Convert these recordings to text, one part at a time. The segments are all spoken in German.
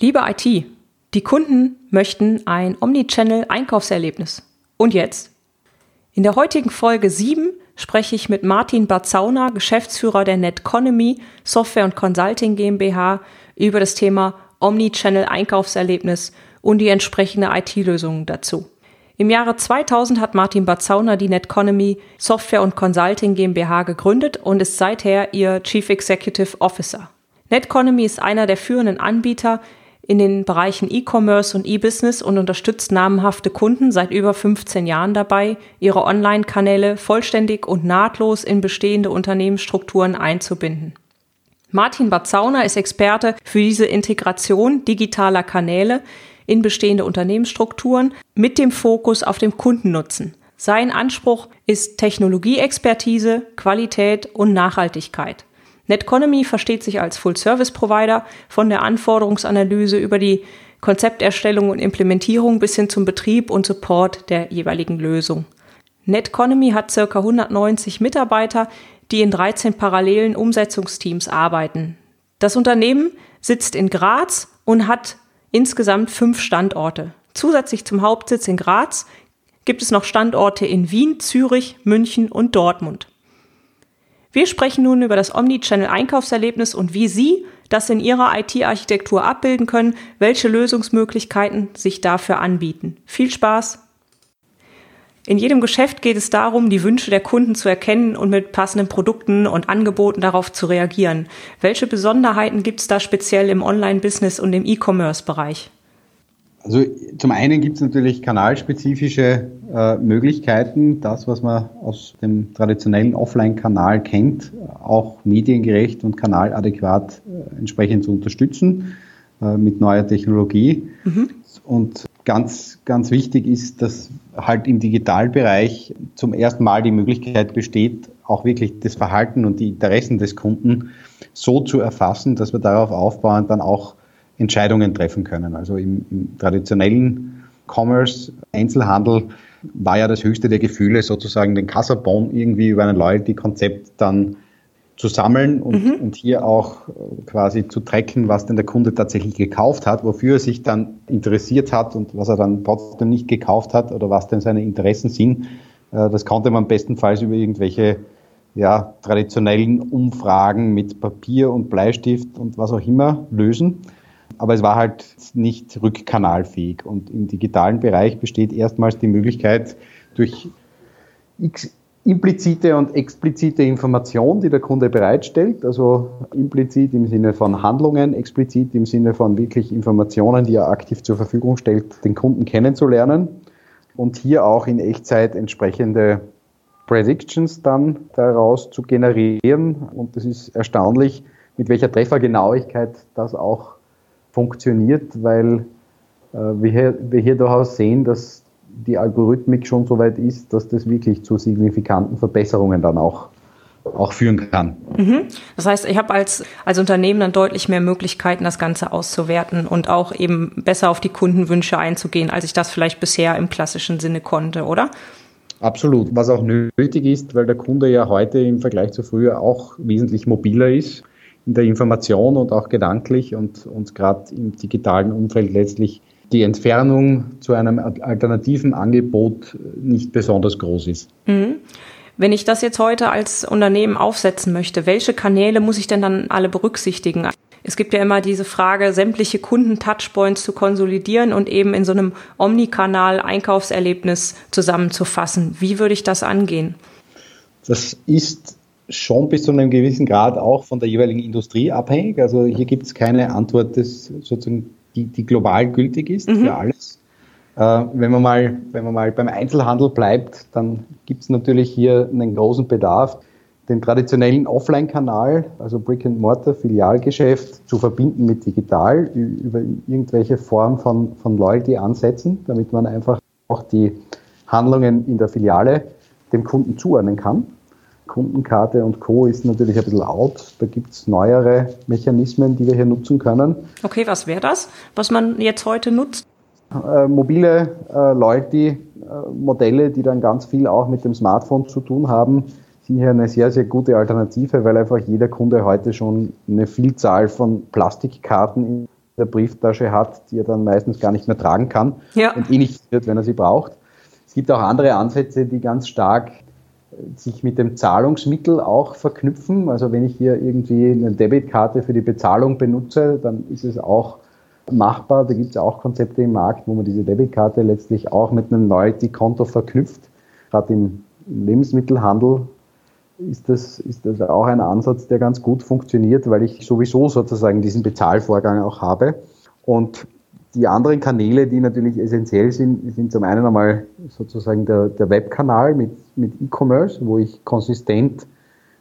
Liebe IT, die Kunden möchten ein Omnichannel-Einkaufserlebnis. Und jetzt? In der heutigen Folge 7 spreche ich mit Martin Barzauner, Geschäftsführer der Netconomy Software und Consulting GmbH, über das Thema Omnichannel-Einkaufserlebnis und die entsprechende IT-Lösung dazu. Im Jahre 2000 hat Martin Barzauner die Netconomy Software und Consulting GmbH gegründet und ist seither ihr Chief Executive Officer. Netconomy ist einer der führenden Anbieter in den Bereichen E-Commerce und E-Business und unterstützt namhafte Kunden seit über 15 Jahren dabei, ihre Online-Kanäle vollständig und nahtlos in bestehende Unternehmensstrukturen einzubinden. Martin Batzauner ist Experte für diese Integration digitaler Kanäle in bestehende Unternehmensstrukturen mit dem Fokus auf dem Kundennutzen. Sein Anspruch ist Technologieexpertise, Qualität und Nachhaltigkeit. Netconomy versteht sich als Full-Service-Provider von der Anforderungsanalyse über die Konzepterstellung und Implementierung bis hin zum Betrieb und Support der jeweiligen Lösung. Netconomy hat ca. 190 Mitarbeiter, die in 13 parallelen Umsetzungsteams arbeiten. Das Unternehmen sitzt in Graz und hat insgesamt fünf Standorte. Zusätzlich zum Hauptsitz in Graz gibt es noch Standorte in Wien, Zürich, München und Dortmund. Wir sprechen nun über das Omnichannel-Einkaufserlebnis und wie Sie das in Ihrer IT-Architektur abbilden können, welche Lösungsmöglichkeiten sich dafür anbieten. Viel Spaß! In jedem Geschäft geht es darum, die Wünsche der Kunden zu erkennen und mit passenden Produkten und Angeboten darauf zu reagieren. Welche Besonderheiten gibt es da speziell im Online-Business und im E-Commerce-Bereich? Also zum einen gibt es natürlich kanalspezifische äh, Möglichkeiten, das, was man aus dem traditionellen Offline-Kanal kennt, auch mediengerecht und kanaladäquat äh, entsprechend zu unterstützen äh, mit neuer Technologie. Mhm. Und ganz, ganz wichtig ist, dass halt im Digitalbereich zum ersten Mal die Möglichkeit besteht, auch wirklich das Verhalten und die Interessen des Kunden so zu erfassen, dass wir darauf aufbauen, dann auch Entscheidungen treffen können. Also im, im traditionellen Commerce, Einzelhandel war ja das höchste der Gefühle, sozusagen den Kassabon irgendwie über ein Loyalty-Konzept dann zu sammeln und, mhm. und hier auch quasi zu tracken, was denn der Kunde tatsächlich gekauft hat, wofür er sich dann interessiert hat und was er dann trotzdem nicht gekauft hat oder was denn seine Interessen sind. Äh, das konnte man bestenfalls über irgendwelche ja, traditionellen Umfragen mit Papier und Bleistift und was auch immer lösen aber es war halt nicht rückkanalfähig. Und im digitalen Bereich besteht erstmals die Möglichkeit, durch implizite und explizite Information, die der Kunde bereitstellt, also implizit im Sinne von Handlungen, explizit im Sinne von wirklich Informationen, die er aktiv zur Verfügung stellt, den Kunden kennenzulernen und hier auch in Echtzeit entsprechende Predictions dann daraus zu generieren. Und das ist erstaunlich, mit welcher Treffergenauigkeit das auch funktioniert, weil äh, wir, hier, wir hier durchaus sehen, dass die Algorithmik schon so weit ist, dass das wirklich zu signifikanten Verbesserungen dann auch auch führen kann. Mhm. Das heißt, ich habe als, als Unternehmen dann deutlich mehr Möglichkeiten, das Ganze auszuwerten und auch eben besser auf die Kundenwünsche einzugehen, als ich das vielleicht bisher im klassischen Sinne konnte, oder? Absolut. Was auch nötig ist, weil der Kunde ja heute im Vergleich zu früher auch wesentlich mobiler ist in der Information und auch gedanklich und, und gerade im digitalen Umfeld letztlich die Entfernung zu einem alternativen Angebot nicht besonders groß ist. Mhm. Wenn ich das jetzt heute als Unternehmen aufsetzen möchte, welche Kanäle muss ich denn dann alle berücksichtigen? Es gibt ja immer diese Frage, sämtliche Kunden-Touchpoints zu konsolidieren und eben in so einem Omnikanal Einkaufserlebnis zusammenzufassen. Wie würde ich das angehen? Das ist schon bis zu einem gewissen Grad auch von der jeweiligen Industrie abhängig. Also hier gibt es keine Antwort, das sozusagen die, die global gültig ist mhm. für alles. Äh, wenn, man mal, wenn man mal beim Einzelhandel bleibt, dann gibt es natürlich hier einen großen Bedarf, den traditionellen Offline-Kanal, also Brick-and-Mortar-Filialgeschäft, zu verbinden mit digital über irgendwelche Form von, von Loyalty-Ansätzen, damit man einfach auch die Handlungen in der Filiale dem Kunden zuordnen kann. Kundenkarte und Co. ist natürlich ein bisschen out. Da gibt es neuere Mechanismen, die wir hier nutzen können. Okay, was wäre das, was man jetzt heute nutzt? Äh, mobile äh, Loyalty-Modelle, die dann ganz viel auch mit dem Smartphone zu tun haben, sind hier eine sehr, sehr gute Alternative, weil einfach jeder Kunde heute schon eine Vielzahl von Plastikkarten in der Brieftasche hat, die er dann meistens gar nicht mehr tragen kann ja. und eh nicht wird, wenn er sie braucht. Es gibt auch andere Ansätze, die ganz stark sich mit dem Zahlungsmittel auch verknüpfen. Also wenn ich hier irgendwie eine Debitkarte für die Bezahlung benutze, dann ist es auch machbar. Da gibt es auch Konzepte im Markt, wo man diese Debitkarte letztlich auch mit einem Loyalty-Konto verknüpft. Gerade im Lebensmittelhandel ist das, ist das auch ein Ansatz, der ganz gut funktioniert, weil ich sowieso sozusagen diesen Bezahlvorgang auch habe. Und die anderen Kanäle, die natürlich essentiell sind, sind zum einen einmal sozusagen der, der Webkanal mit, mit E-Commerce, wo ich konsistent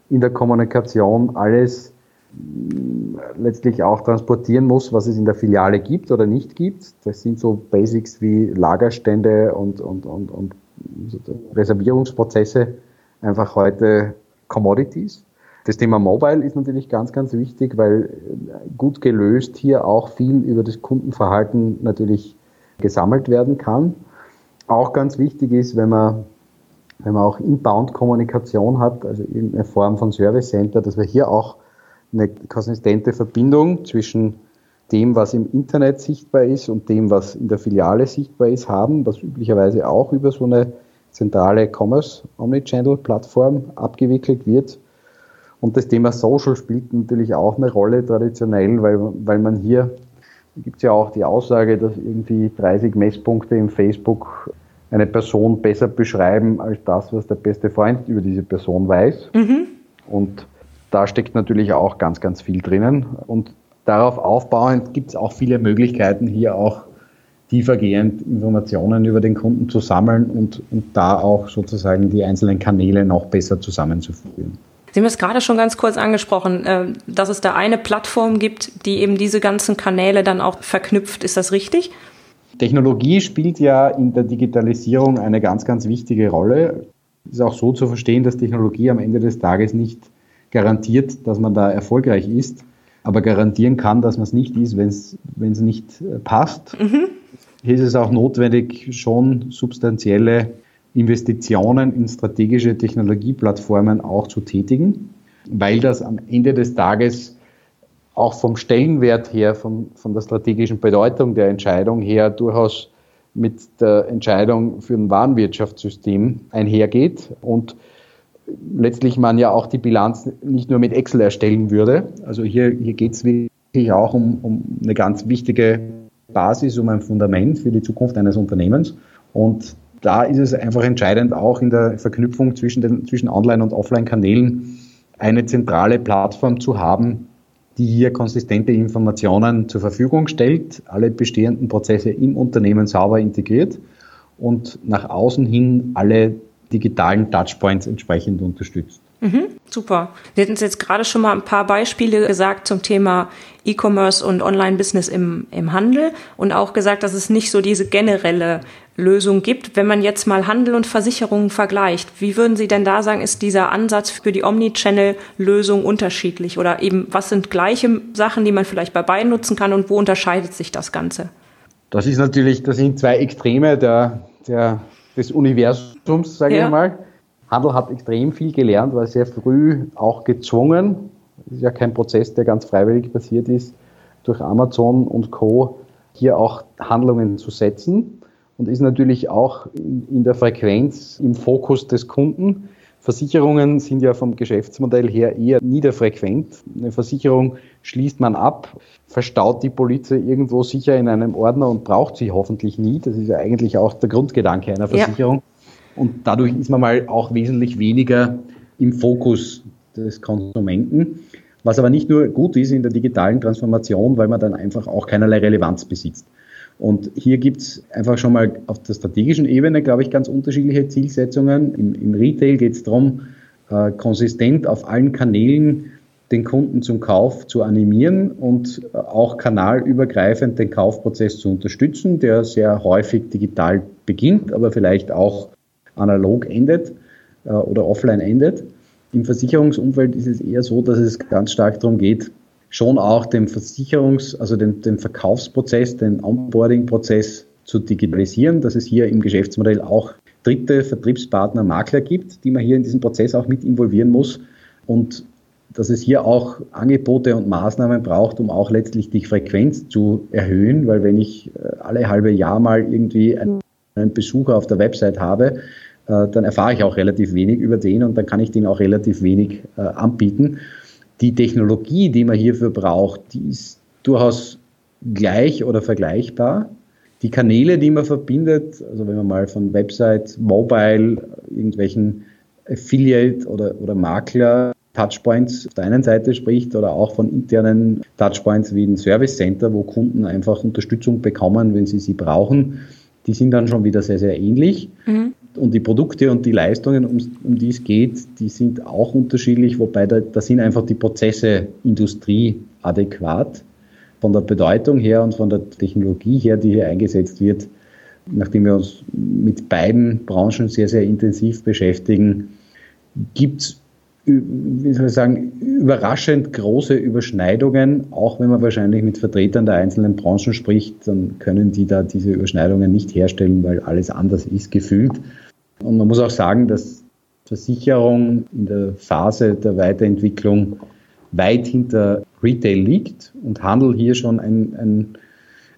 in der Kommunikation alles mm, letztlich auch transportieren muss, was es in der Filiale gibt oder nicht gibt. Das sind so Basics wie Lagerstände und, und, und, und Reservierungsprozesse einfach heute Commodities. Das Thema Mobile ist natürlich ganz, ganz wichtig, weil äh, gut gelöst hier auch viel über das Kundenverhalten natürlich gesammelt werden kann. Auch ganz wichtig ist, wenn man, wenn man auch Inbound-Kommunikation hat, also irgendeine Form von Service Center, dass wir hier auch eine konsistente Verbindung zwischen dem, was im Internet sichtbar ist und dem, was in der Filiale sichtbar ist, haben, was üblicherweise auch über so eine zentrale Commerce Omnichannel Plattform abgewickelt wird. Und das Thema Social spielt natürlich auch eine Rolle traditionell, weil, weil man hier, gibt es ja auch die Aussage, dass irgendwie 30 Messpunkte im Facebook eine Person besser beschreiben als das, was der beste Freund über diese Person weiß. Mhm. Und da steckt natürlich auch ganz, ganz viel drinnen. Und darauf aufbauend gibt es auch viele Möglichkeiten, hier auch tiefergehend Informationen über den Kunden zu sammeln und, und da auch sozusagen die einzelnen Kanäle noch besser zusammenzuführen. Sie haben es gerade schon ganz kurz angesprochen, äh, dass es da eine Plattform gibt, die eben diese ganzen Kanäle dann auch verknüpft. Ist das richtig? Technologie spielt ja in der Digitalisierung eine ganz, ganz wichtige Rolle. Es ist auch so zu verstehen, dass Technologie am Ende des Tages nicht garantiert, dass man da erfolgreich ist, aber garantieren kann, dass man es nicht ist, wenn es nicht äh, passt. Mhm. Hier ist es auch notwendig, schon substanzielle Investitionen in strategische Technologieplattformen auch zu tätigen, weil das am Ende des Tages auch vom Stellenwert her, von, von der strategischen Bedeutung der Entscheidung her durchaus mit der Entscheidung für ein Warenwirtschaftssystem einhergeht und letztlich man ja auch die Bilanz nicht nur mit Excel erstellen würde. Also hier, hier geht es wirklich auch um, um eine ganz wichtige Basis, um ein Fundament für die Zukunft eines Unternehmens. Und da ist es einfach entscheidend, auch in der Verknüpfung zwischen, den, zwischen Online- und Offline-Kanälen eine zentrale Plattform zu haben, die hier konsistente Informationen zur Verfügung stellt, alle bestehenden Prozesse im Unternehmen sauber integriert und nach außen hin alle digitalen Touchpoints entsprechend unterstützt. Mhm, super. Sie hatten jetzt gerade schon mal ein paar Beispiele gesagt zum Thema E-Commerce und Online-Business im, im Handel und auch gesagt, dass es nicht so diese generelle Lösung gibt. Wenn man jetzt mal Handel und Versicherungen vergleicht, wie würden Sie denn da sagen, ist dieser Ansatz für die Omnichannel-Lösung unterschiedlich? Oder eben, was sind gleiche Sachen, die man vielleicht bei beiden nutzen kann und wo unterscheidet sich das Ganze? Das ist natürlich, das sind zwei Extreme der, der, des Universums, sage ja. ich mal. Handel hat extrem viel gelernt, war sehr früh auch gezwungen. Das ist ja kein Prozess, der ganz freiwillig passiert ist, durch Amazon und Co. hier auch Handlungen zu setzen und ist natürlich auch in, der Frequenz im Fokus des Kunden. Versicherungen sind ja vom Geschäftsmodell her eher niederfrequent. Eine Versicherung schließt man ab, verstaut die Polizei irgendwo sicher in einem Ordner und braucht sie hoffentlich nie. Das ist ja eigentlich auch der Grundgedanke einer Versicherung. Ja. Und dadurch ist man mal auch wesentlich weniger im Fokus des Konsumenten. Was aber nicht nur gut ist in der digitalen Transformation, weil man dann einfach auch keinerlei Relevanz besitzt. Und hier gibt es einfach schon mal auf der strategischen Ebene, glaube ich, ganz unterschiedliche Zielsetzungen. Im, im Retail geht es darum, äh, konsistent auf allen Kanälen den Kunden zum Kauf zu animieren und äh, auch kanalübergreifend den Kaufprozess zu unterstützen, der sehr häufig digital beginnt, aber vielleicht auch analog endet äh, oder offline endet. Im Versicherungsumfeld ist es eher so, dass es ganz stark darum geht, schon auch den Versicherungs-, also den, den Verkaufsprozess, den Onboarding-Prozess zu digitalisieren, dass es hier im Geschäftsmodell auch dritte Vertriebspartner, Makler gibt, die man hier in diesen Prozess auch mit involvieren muss und dass es hier auch Angebote und Maßnahmen braucht, um auch letztlich die Frequenz zu erhöhen, weil wenn ich äh, alle halbe Jahr mal irgendwie einen Besucher auf der Website habe, dann erfahre ich auch relativ wenig über den und dann kann ich den auch relativ wenig äh, anbieten. Die Technologie, die man hierfür braucht, die ist durchaus gleich oder vergleichbar. Die Kanäle, die man verbindet, also wenn man mal von Website, Mobile, irgendwelchen Affiliate oder, oder Makler Touchpoints auf der einen Seite spricht oder auch von internen Touchpoints wie ein Service Center, wo Kunden einfach Unterstützung bekommen, wenn sie sie brauchen, die sind dann schon wieder sehr, sehr ähnlich. Mhm. Und die Produkte und die Leistungen, um, um die es geht, die sind auch unterschiedlich, wobei da, da sind einfach die Prozesse industrieadäquat von der Bedeutung her und von der Technologie her, die hier eingesetzt wird, nachdem wir uns mit beiden Branchen sehr, sehr intensiv beschäftigen, gibt es wie soll ich sagen, überraschend große Überschneidungen. Auch wenn man wahrscheinlich mit Vertretern der einzelnen Branchen spricht, dann können die da diese Überschneidungen nicht herstellen, weil alles anders ist gefühlt. Und man muss auch sagen, dass Versicherung in der Phase der Weiterentwicklung weit hinter Retail liegt und Handel hier schon ein, ein,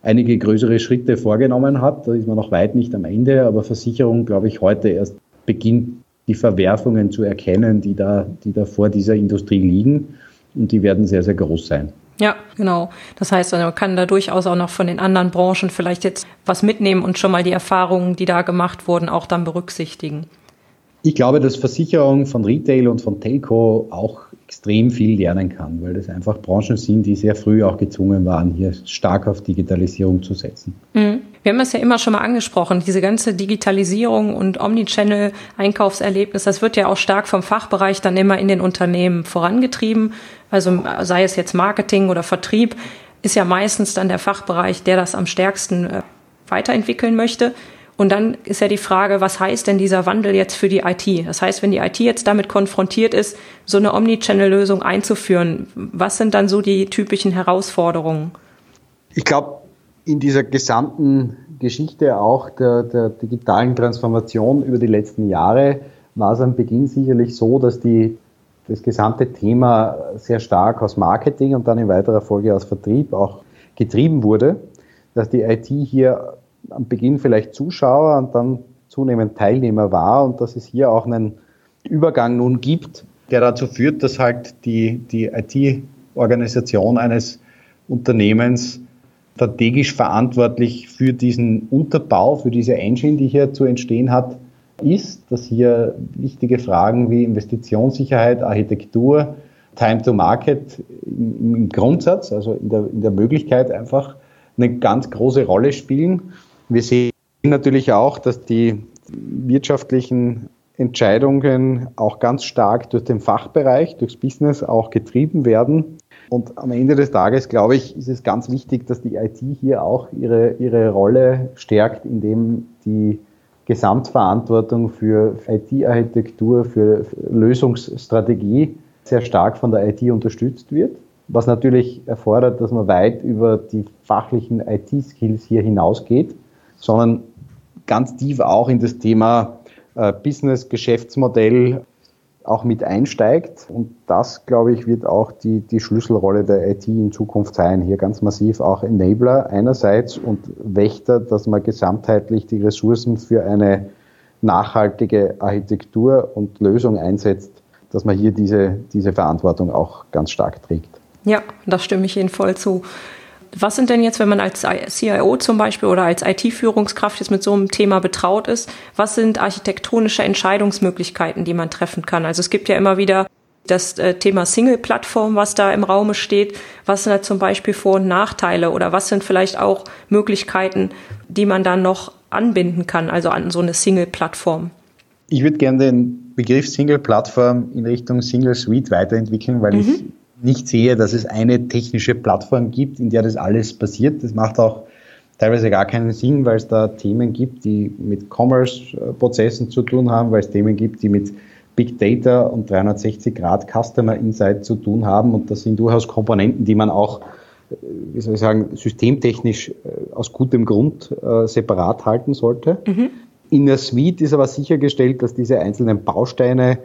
einige größere Schritte vorgenommen hat. Da ist man noch weit nicht am Ende, aber Versicherung, glaube ich, heute erst beginnt die Verwerfungen zu erkennen, die da, die da vor dieser Industrie liegen. Und die werden sehr, sehr groß sein. Ja, genau. Das heißt, man kann da durchaus auch noch von den anderen Branchen vielleicht jetzt was mitnehmen und schon mal die Erfahrungen, die da gemacht wurden, auch dann berücksichtigen. Ich glaube, dass Versicherung von Retail und von Telco auch extrem viel lernen kann, weil das einfach Branchen sind, die sehr früh auch gezwungen waren, hier stark auf Digitalisierung zu setzen. Mhm. Wir haben es ja immer schon mal angesprochen, diese ganze Digitalisierung und Omnichannel-Einkaufserlebnis, das wird ja auch stark vom Fachbereich dann immer in den Unternehmen vorangetrieben. Also sei es jetzt Marketing oder Vertrieb, ist ja meistens dann der Fachbereich, der das am stärksten äh, weiterentwickeln möchte. Und dann ist ja die Frage, was heißt denn dieser Wandel jetzt für die IT? Das heißt, wenn die IT jetzt damit konfrontiert ist, so eine Omnichannel-Lösung einzuführen, was sind dann so die typischen Herausforderungen? Ich glaube, in dieser gesamten Geschichte auch der, der digitalen Transformation über die letzten Jahre war es am Beginn sicherlich so, dass die, das gesamte Thema sehr stark aus Marketing und dann in weiterer Folge aus Vertrieb auch getrieben wurde, dass die IT hier am Beginn vielleicht Zuschauer und dann zunehmend Teilnehmer war und dass es hier auch einen Übergang nun gibt, der dazu führt, dass halt die, die IT-Organisation eines Unternehmens strategisch verantwortlich für diesen Unterbau, für diese Engine, die hier zu entstehen hat, ist, dass hier wichtige Fragen wie Investitionssicherheit, Architektur, Time to Market im, Grundsatz, also in der, in der Möglichkeit einfach eine ganz große Rolle spielen. Wir sehen natürlich auch, dass die wirtschaftlichen Entscheidungen auch ganz stark durch den Fachbereich, durchs Business auch getrieben werden. Und am Ende des Tages, glaube ich, ist es ganz wichtig, dass die IT hier auch ihre, ihre Rolle stärkt, indem die Gesamtverantwortung für IT-Architektur, für Lösungsstrategie sehr stark von der IT unterstützt wird was natürlich erfordert, dass man weit über die fachlichen IT-Skills hier hinausgeht, sondern ganz tief auch in das Thema äh, Business, Geschäftsmodell auch mit einsteigt. Und das, glaube ich, wird auch die, die Schlüsselrolle der IT in Zukunft sein. Hier ganz massiv auch Enabler einerseits und Wächter, dass man gesamtheitlich die Ressourcen für eine nachhaltige Architektur und Lösung einsetzt, dass man hier diese, diese Verantwortung auch ganz stark trägt. Ja, das stimme ich Ihnen voll zu. Was sind denn jetzt, wenn man als CIO zum Beispiel oder als IT-Führungskraft jetzt mit so einem Thema betraut ist, was sind architektonische Entscheidungsmöglichkeiten, die man treffen kann? Also es gibt ja immer wieder das äh, Thema Single-Plattform, was da im Raume steht. Was sind da zum Beispiel Vor- und Nachteile oder was sind vielleicht auch Möglichkeiten, die man dann noch anbinden kann, also an so eine Single-Plattform? Ich würde gerne den Begriff Single Plattform in Richtung Single Suite weiterentwickeln, weil mhm. ich nicht sehe, dass es eine technische Plattform gibt, in der das alles passiert. Das macht auch teilweise gar keinen Sinn, weil es da Themen gibt, die mit Commerce-Prozessen zu tun haben, weil es Themen gibt, die mit Big Data und 360 Grad Customer Insight zu tun haben. Und das sind durchaus Komponenten, die man auch, äh, wie soll ich sagen, systemtechnisch äh, aus gutem Grund äh, separat halten sollte. Mhm. In der Suite ist aber sichergestellt, dass diese einzelnen Bausteine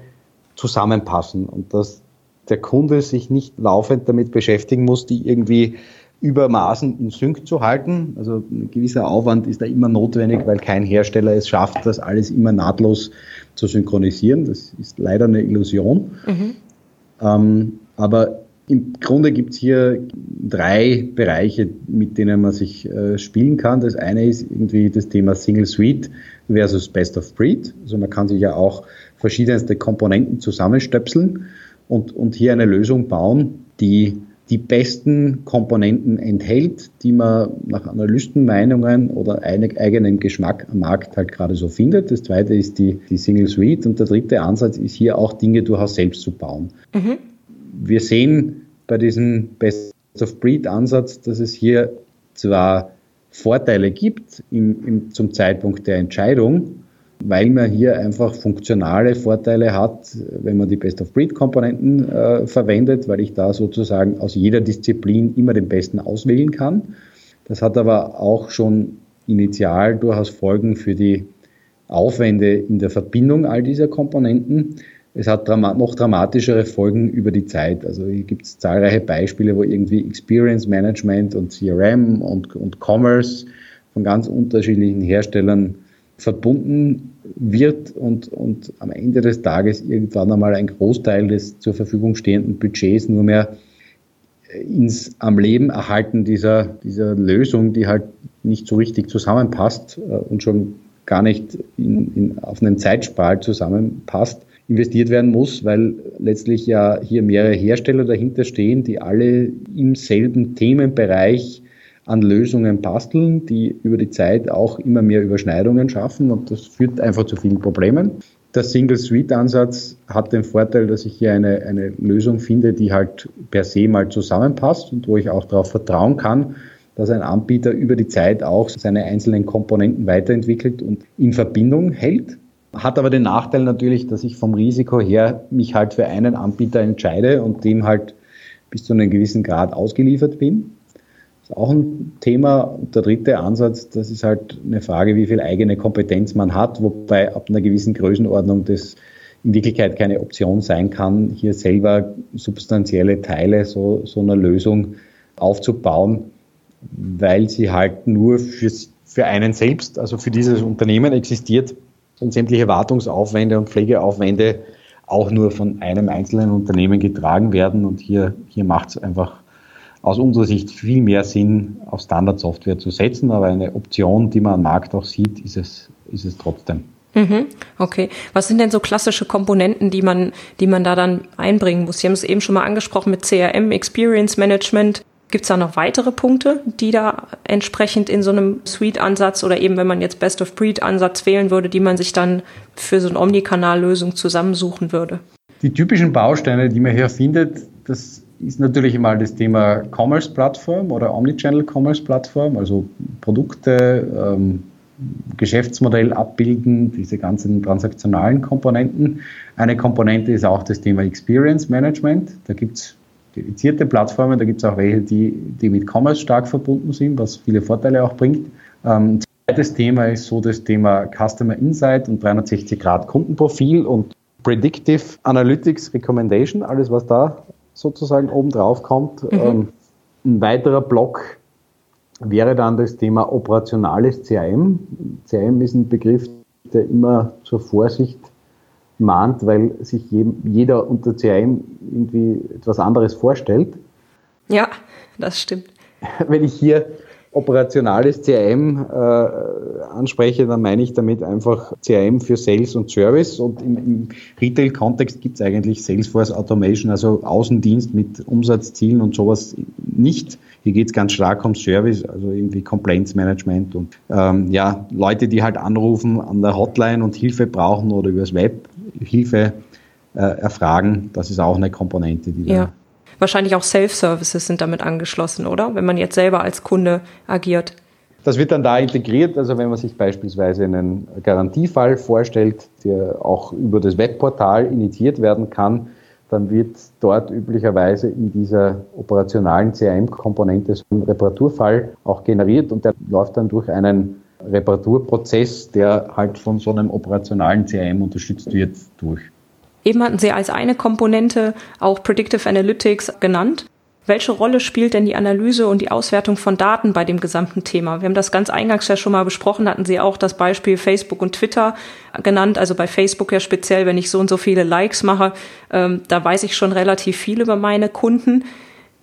zusammenpassen und dass der Kunde sich nicht laufend damit beschäftigen muss, die irgendwie übermaßen in Sync zu halten. Also ein gewisser Aufwand ist da immer notwendig, weil kein Hersteller es schafft, das alles immer nahtlos zu synchronisieren. Das ist leider eine Illusion. Mhm. Ähm, aber im Grunde gibt es hier drei Bereiche, mit denen man sich äh, spielen kann. Das eine ist irgendwie das Thema Single Suite versus Best of Breed. Also man kann sich ja auch verschiedenste Komponenten zusammenstöpseln und, und hier eine Lösung bauen, die die besten Komponenten enthält, die man nach Analystenmeinungen oder eigenen Geschmack am Markt halt gerade so findet. Das zweite ist die, die Single Suite und der dritte Ansatz ist hier auch Dinge durchaus selbst zu bauen. Mhm. Wir sehen bei diesem Best of Breed Ansatz, dass es hier zwar Vorteile gibt im, im, zum Zeitpunkt der Entscheidung, weil man hier einfach funktionale Vorteile hat, wenn man die Best-of-Breed-Komponenten äh, verwendet, weil ich da sozusagen aus jeder Disziplin immer den besten auswählen kann. Das hat aber auch schon initial durchaus Folgen für die Aufwände in der Verbindung all dieser Komponenten. Es hat noch dramatischere Folgen über die Zeit. Also hier gibt es zahlreiche Beispiele, wo irgendwie Experience Management und CRM und, und Commerce von ganz unterschiedlichen Herstellern verbunden wird und, und am Ende des Tages irgendwann einmal ein Großteil des zur Verfügung stehenden Budgets nur mehr ins am Leben erhalten dieser, dieser Lösung, die halt nicht so richtig zusammenpasst äh, und schon gar nicht in, in, auf einen Zeitspalt zusammenpasst, investiert werden muss, weil letztlich ja hier mehrere Hersteller dahinter stehen, die alle im selben Themenbereich an Lösungen basteln, die über die Zeit auch immer mehr Überschneidungen schaffen und das führt einfach zu vielen Problemen. Der Single-Suite-Ansatz hat den Vorteil, dass ich hier eine, eine Lösung finde, die halt per se mal zusammenpasst und wo ich auch darauf vertrauen kann, dass ein Anbieter über die Zeit auch seine einzelnen Komponenten weiterentwickelt und in Verbindung hält. Hat aber den Nachteil natürlich, dass ich vom Risiko her mich halt für einen Anbieter entscheide und dem halt bis zu einem gewissen Grad ausgeliefert bin. Auch ein Thema. Der dritte Ansatz, das ist halt eine Frage, wie viel eigene Kompetenz man hat, wobei ab einer gewissen Größenordnung das in Wirklichkeit keine Option sein kann, hier selber substanzielle Teile so, so einer Lösung aufzubauen, weil sie halt nur fürs, für einen selbst, also für dieses Unternehmen existiert und sämtliche Wartungsaufwände und Pflegeaufwände auch nur von einem einzelnen Unternehmen getragen werden. Und hier, hier macht es einfach aus unserer Sicht viel mehr Sinn, auf Standardsoftware zu setzen, aber eine Option, die man am Markt auch sieht, ist es, ist es trotzdem. Mhm, okay. Was sind denn so klassische Komponenten, die man, die man da dann einbringen muss? Sie haben es eben schon mal angesprochen mit CRM, Experience Management. Gibt es da noch weitere Punkte, die da entsprechend in so einem Suite-Ansatz oder eben, wenn man jetzt Best-of-Breed-Ansatz wählen würde, die man sich dann für so eine Omnikanal-Lösung zusammensuchen würde? Die typischen Bausteine, die man hier findet, das ist natürlich mal das Thema Commerce-Plattform oder Omnichannel-Commerce-Plattform, also Produkte, ähm, Geschäftsmodell abbilden, diese ganzen transaktionalen Komponenten. Eine Komponente ist auch das Thema Experience Management. Da gibt es dedizierte Plattformen, da gibt es auch welche, die, die mit Commerce stark verbunden sind, was viele Vorteile auch bringt. Ähm, zweites Thema ist so das Thema Customer Insight und 360 Grad Kundenprofil und Predictive Analytics Recommendation, alles was da sozusagen oben drauf kommt. Mhm. Ähm, ein weiterer Block wäre dann das Thema operationales CRM. CRM ist ein Begriff, der immer zur Vorsicht mahnt, weil sich jeder unter CRM irgendwie etwas anderes vorstellt. Ja, das stimmt. Wenn ich hier operationales CRM äh, anspreche, dann meine ich damit einfach CRM für Sales und Service. Und im, im Retail-Kontext gibt es eigentlich Salesforce Automation, also Außendienst mit Umsatzzielen und sowas nicht. Hier geht es ganz stark um Service, also irgendwie Complaints Management und ähm, ja, Leute, die halt anrufen an der Hotline und Hilfe brauchen oder übers Web Hilfe äh, erfragen. Das ist auch eine Komponente, die ja. da. Wahrscheinlich auch Self-Services sind damit angeschlossen, oder? Wenn man jetzt selber als Kunde agiert. Das wird dann da integriert, also wenn man sich beispielsweise einen Garantiefall vorstellt, der auch über das Webportal initiiert werden kann, dann wird dort üblicherweise in dieser operationalen CRM-Komponente so ein Reparaturfall auch generiert und der läuft dann durch einen Reparaturprozess, der halt von so einem operationalen CRM unterstützt wird, durch. Eben hatten Sie als eine Komponente auch Predictive Analytics genannt. Welche Rolle spielt denn die Analyse und die Auswertung von Daten bei dem gesamten Thema? Wir haben das ganz eingangs ja schon mal besprochen, hatten Sie auch das Beispiel Facebook und Twitter genannt. Also bei Facebook ja speziell, wenn ich so und so viele Likes mache, ähm, da weiß ich schon relativ viel über meine Kunden.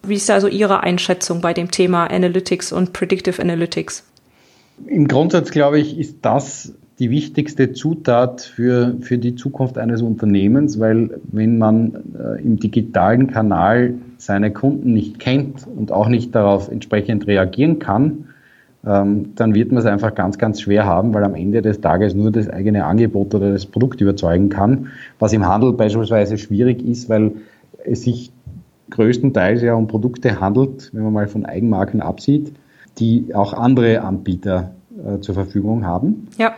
Wie ist also Ihre Einschätzung bei dem Thema Analytics und Predictive Analytics? Im Grundsatz, glaube ich, ist das die wichtigste Zutat für, für die Zukunft eines Unternehmens, weil wenn man äh, im digitalen Kanal seine Kunden nicht kennt und auch nicht darauf entsprechend reagieren kann, ähm, dann wird man es einfach ganz, ganz schwer haben, weil am Ende des Tages nur das eigene Angebot oder das Produkt überzeugen kann, was im Handel beispielsweise schwierig ist, weil es sich größtenteils ja um Produkte handelt, wenn man mal von Eigenmarken absieht, die auch andere Anbieter äh, zur Verfügung haben. Ja.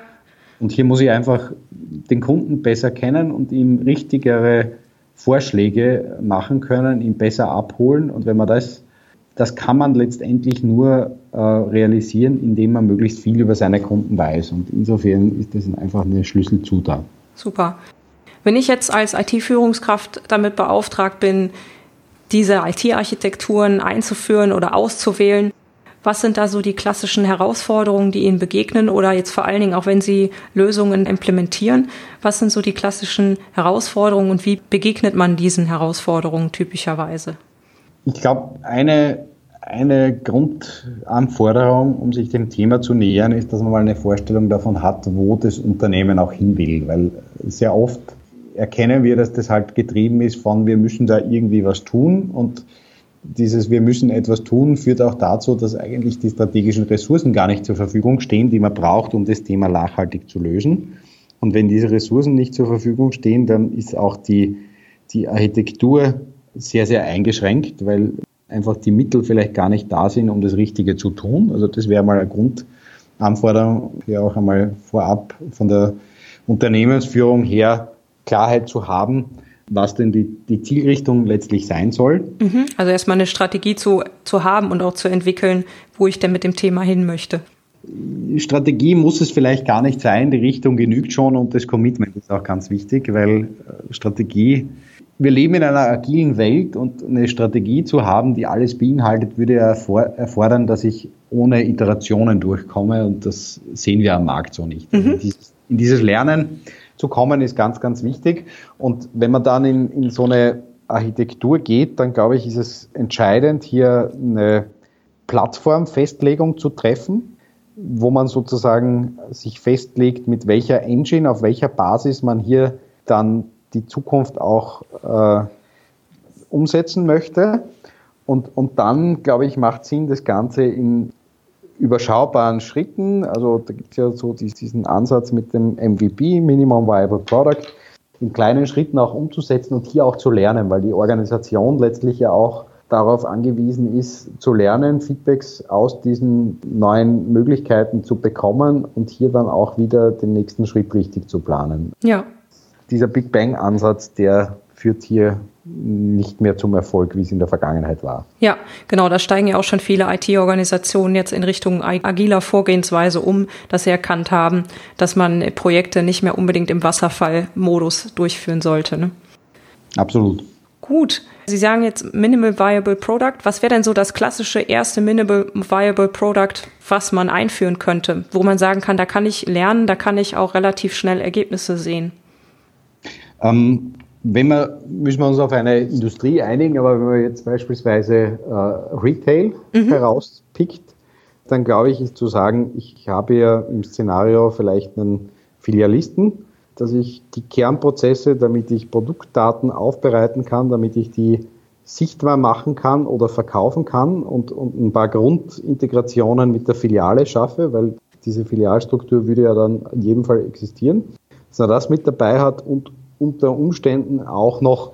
Und hier muss ich einfach den Kunden besser kennen und ihm richtigere Vorschläge machen können, ihn besser abholen. Und wenn man das, das kann man letztendlich nur äh, realisieren, indem man möglichst viel über seine Kunden weiß. Und insofern ist das einfach eine Schlüsselzutat. Super. Wenn ich jetzt als IT-Führungskraft damit beauftragt bin, diese IT-Architekturen einzuführen oder auszuwählen, was sind da so die klassischen Herausforderungen, die Ihnen begegnen oder jetzt vor allen Dingen auch wenn Sie Lösungen implementieren? Was sind so die klassischen Herausforderungen und wie begegnet man diesen Herausforderungen typischerweise? Ich glaube, eine, eine Grundanforderung, um sich dem Thema zu nähern, ist, dass man mal eine Vorstellung davon hat, wo das Unternehmen auch hin will. Weil sehr oft erkennen wir, dass das halt getrieben ist von, wir müssen da irgendwie was tun und dieses Wir müssen etwas tun führt auch dazu, dass eigentlich die strategischen Ressourcen gar nicht zur Verfügung stehen, die man braucht, um das Thema nachhaltig zu lösen. Und wenn diese Ressourcen nicht zur Verfügung stehen, dann ist auch die, die Architektur sehr, sehr eingeschränkt, weil einfach die Mittel vielleicht gar nicht da sind, um das Richtige zu tun. Also das wäre mal eine Grundanforderung, hier auch einmal vorab von der Unternehmensführung her Klarheit zu haben, was denn die, die Zielrichtung letztlich sein soll. Mhm. Also erstmal eine Strategie zu, zu haben und auch zu entwickeln, wo ich denn mit dem Thema hin möchte. Strategie muss es vielleicht gar nicht sein, die Richtung genügt schon und das Commitment ist auch ganz wichtig, weil äh, Strategie, wir leben in einer agilen Welt und eine Strategie zu haben, die alles beinhaltet, würde erfordern, dass ich ohne Iterationen durchkomme und das sehen wir am Markt so nicht. Mhm. in dieses Lernen zu kommen, ist ganz, ganz wichtig. Und wenn man dann in, in so eine Architektur geht, dann glaube ich, ist es entscheidend, hier eine Plattformfestlegung zu treffen, wo man sozusagen sich festlegt, mit welcher Engine, auf welcher Basis man hier dann die Zukunft auch äh, umsetzen möchte. Und, und dann, glaube ich, macht Sinn, das Ganze in überschaubaren Schritten. Also da gibt es ja so diesen Ansatz mit dem MVP, Minimum Viable Product, in kleinen Schritten auch umzusetzen und hier auch zu lernen, weil die Organisation letztlich ja auch darauf angewiesen ist, zu lernen, Feedbacks aus diesen neuen Möglichkeiten zu bekommen und hier dann auch wieder den nächsten Schritt richtig zu planen. Ja. Dieser Big Bang-Ansatz, der führt hier nicht mehr zum Erfolg, wie es in der Vergangenheit war. Ja, genau, da steigen ja auch schon viele IT-Organisationen jetzt in Richtung agiler Vorgehensweise um, dass sie erkannt haben, dass man Projekte nicht mehr unbedingt im Wasserfallmodus durchführen sollte. Ne? Absolut. Gut. Sie sagen jetzt Minimal Viable Product. Was wäre denn so das klassische erste Minimal Viable Product, was man einführen könnte, wo man sagen kann, da kann ich lernen, da kann ich auch relativ schnell Ergebnisse sehen? Ähm, wenn wir, müssen wir uns auf eine Industrie einigen, aber wenn man jetzt beispielsweise äh, Retail mhm. herauspickt, dann glaube ich, ist zu sagen, ich habe ja im Szenario vielleicht einen Filialisten, dass ich die Kernprozesse, damit ich Produktdaten aufbereiten kann, damit ich die sichtbar machen kann oder verkaufen kann und, und ein paar Grundintegrationen mit der Filiale schaffe, weil diese Filialstruktur würde ja dann in jedem Fall existieren, dass er das mit dabei hat und unter Umständen auch noch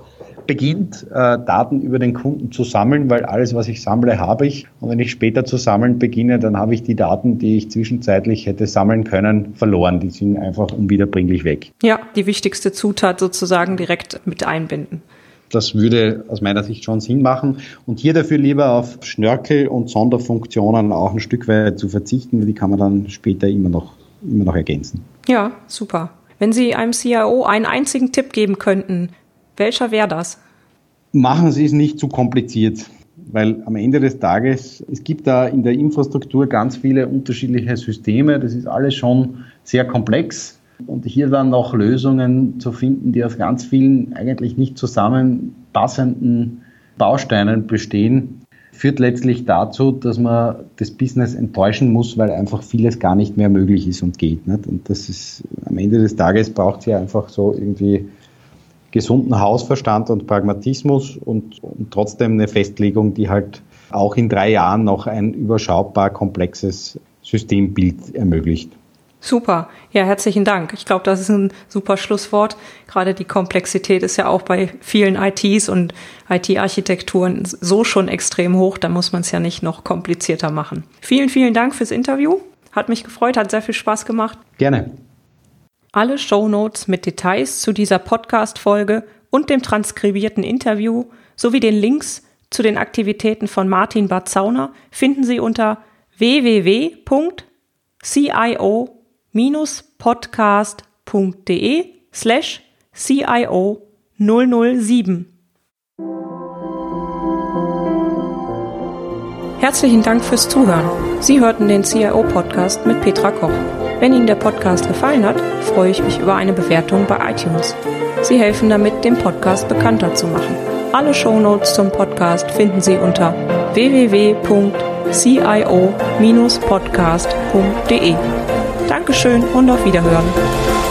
beginnt, äh, Daten über den Kunden zu sammeln, weil alles, was ich sammle, habe ich. Und wenn ich später zu sammeln beginne, dann habe ich die Daten, die ich zwischenzeitlich hätte sammeln können, verloren. Die sind einfach unwiederbringlich weg. Ja, die wichtigste Zutat sozusagen direkt mit einbinden. Das würde aus meiner Sicht schon Sinn machen. Und hier dafür lieber auf Schnörkel und Sonderfunktionen auch ein Stück weit zu verzichten. Die kann man dann später immer noch, immer noch ergänzen. Ja, super. Wenn Sie einem CIO einen einzigen Tipp geben könnten, welcher wäre das? Machen Sie es nicht zu kompliziert, weil am Ende des Tages, es gibt da in der Infrastruktur ganz viele unterschiedliche Systeme. Das ist alles schon sehr komplex. Und hier dann noch Lösungen zu finden, die aus ganz vielen eigentlich nicht zusammenpassenden Bausteinen bestehen, führt letztlich dazu, dass man das Business enttäuschen muss, weil einfach vieles gar nicht mehr möglich ist und geht. Nicht? Und das ist am Ende des Tages braucht es ja einfach so irgendwie gesunden Hausverstand und Pragmatismus und, und trotzdem eine Festlegung, die halt auch in drei Jahren noch ein überschaubar komplexes Systembild ermöglicht. Super. Ja, herzlichen Dank. Ich glaube, das ist ein super Schlusswort. Gerade die Komplexität ist ja auch bei vielen ITs und IT-Architekturen so schon extrem hoch. Da muss man es ja nicht noch komplizierter machen. Vielen, vielen Dank fürs Interview. Hat mich gefreut, hat sehr viel Spaß gemacht. Gerne. Alle Shownotes mit Details zu dieser Podcast-Folge und dem transkribierten Interview sowie den Links zu den Aktivitäten von Martin Barzauner finden Sie unter www.cio-podcast.de slash CIO 007. Herzlichen Dank fürs Zuhören. Sie hörten den CIO-Podcast mit Petra Koch. Wenn Ihnen der Podcast gefallen hat, freue ich mich über eine Bewertung bei iTunes. Sie helfen damit, den Podcast bekannter zu machen. Alle Shownotes zum Podcast finden Sie unter www.cio-podcast.de. Dankeschön und auf Wiederhören.